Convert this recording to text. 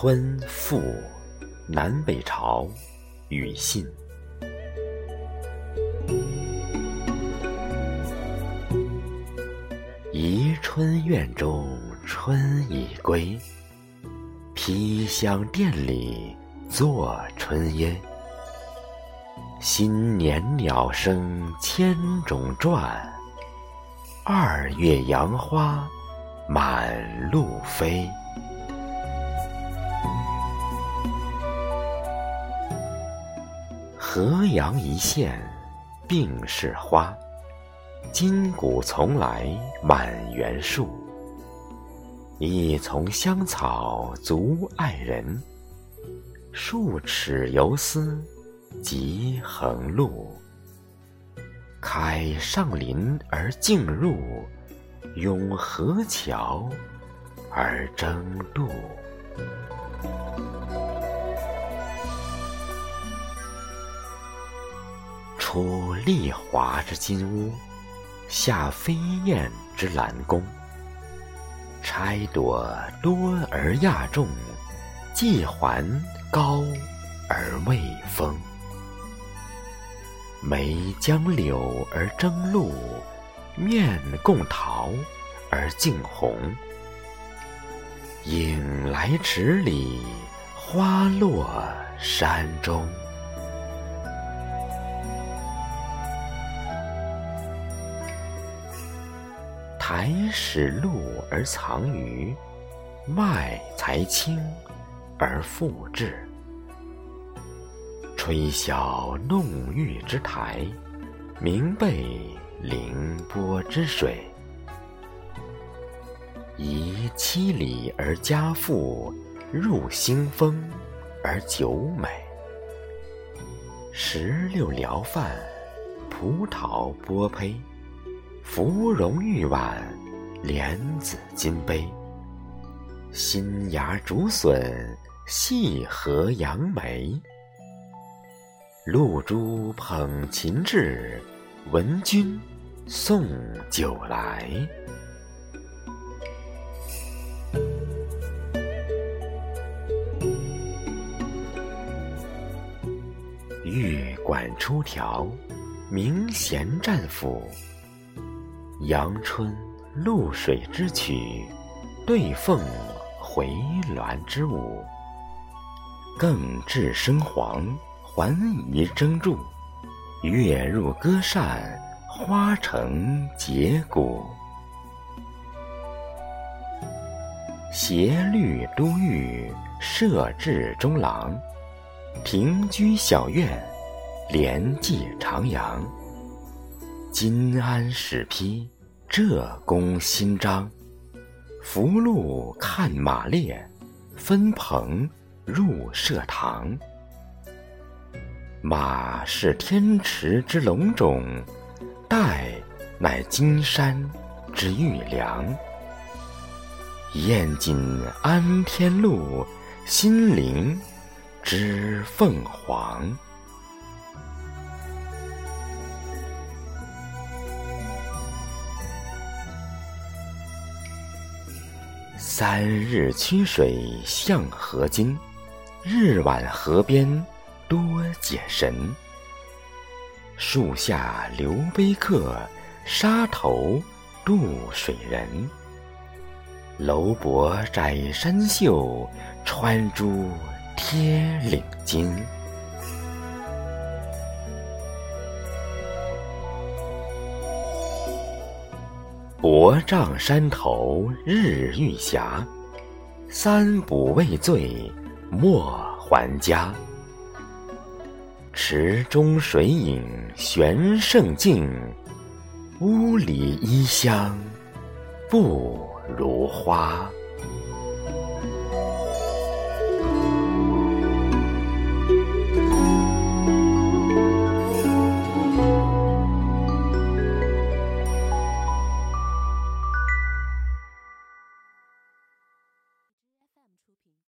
春赋，南北朝，庾信。宜春院中春已归，披香殿里坐春烟。新年鸟声千种转，二月杨花满路飞。河阳一线并是花，今古从来满园树。一丛香草足爱人，数尺游丝及横路。开上林而径入，拥河桥而争渡。出丽华之金屋，下飞燕之兰宫。钗朵多而亚众，髻环高而未丰。眉将柳而争露，面共桃而竞红。影来池里，花落山中。台始露而藏鱼，麦才清而复质。吹箫弄玉之台，明备凌波之水。移七里而家富，入新风而酒美。石榴聊饭，葡萄剥胚。芙蓉玉碗，莲子金杯。新芽竹笋，细荷杨梅。露珠捧琴至，闻君送酒来。玉管出条，明弦战斧。阳春露水之曲，对凤回鸾之舞。更置笙簧，环仪争柱。月入歌扇，花成结鼓。斜绿都御，设置中郎。平居小院，连寄长阳。金鞍始披，浙宫新章。福禄看马列，分朋入社堂。马是天池之龙种，带乃金山之玉梁。燕锦安天禄，心灵之凤凰。三日曲水向河津，日晚河边多解神。树下留杯客，沙头渡水人。楼伯摘山袖，穿珠贴领巾。薄帐山头日欲斜，三补未醉莫还家。池中水影悬胜镜，屋里衣香不如花。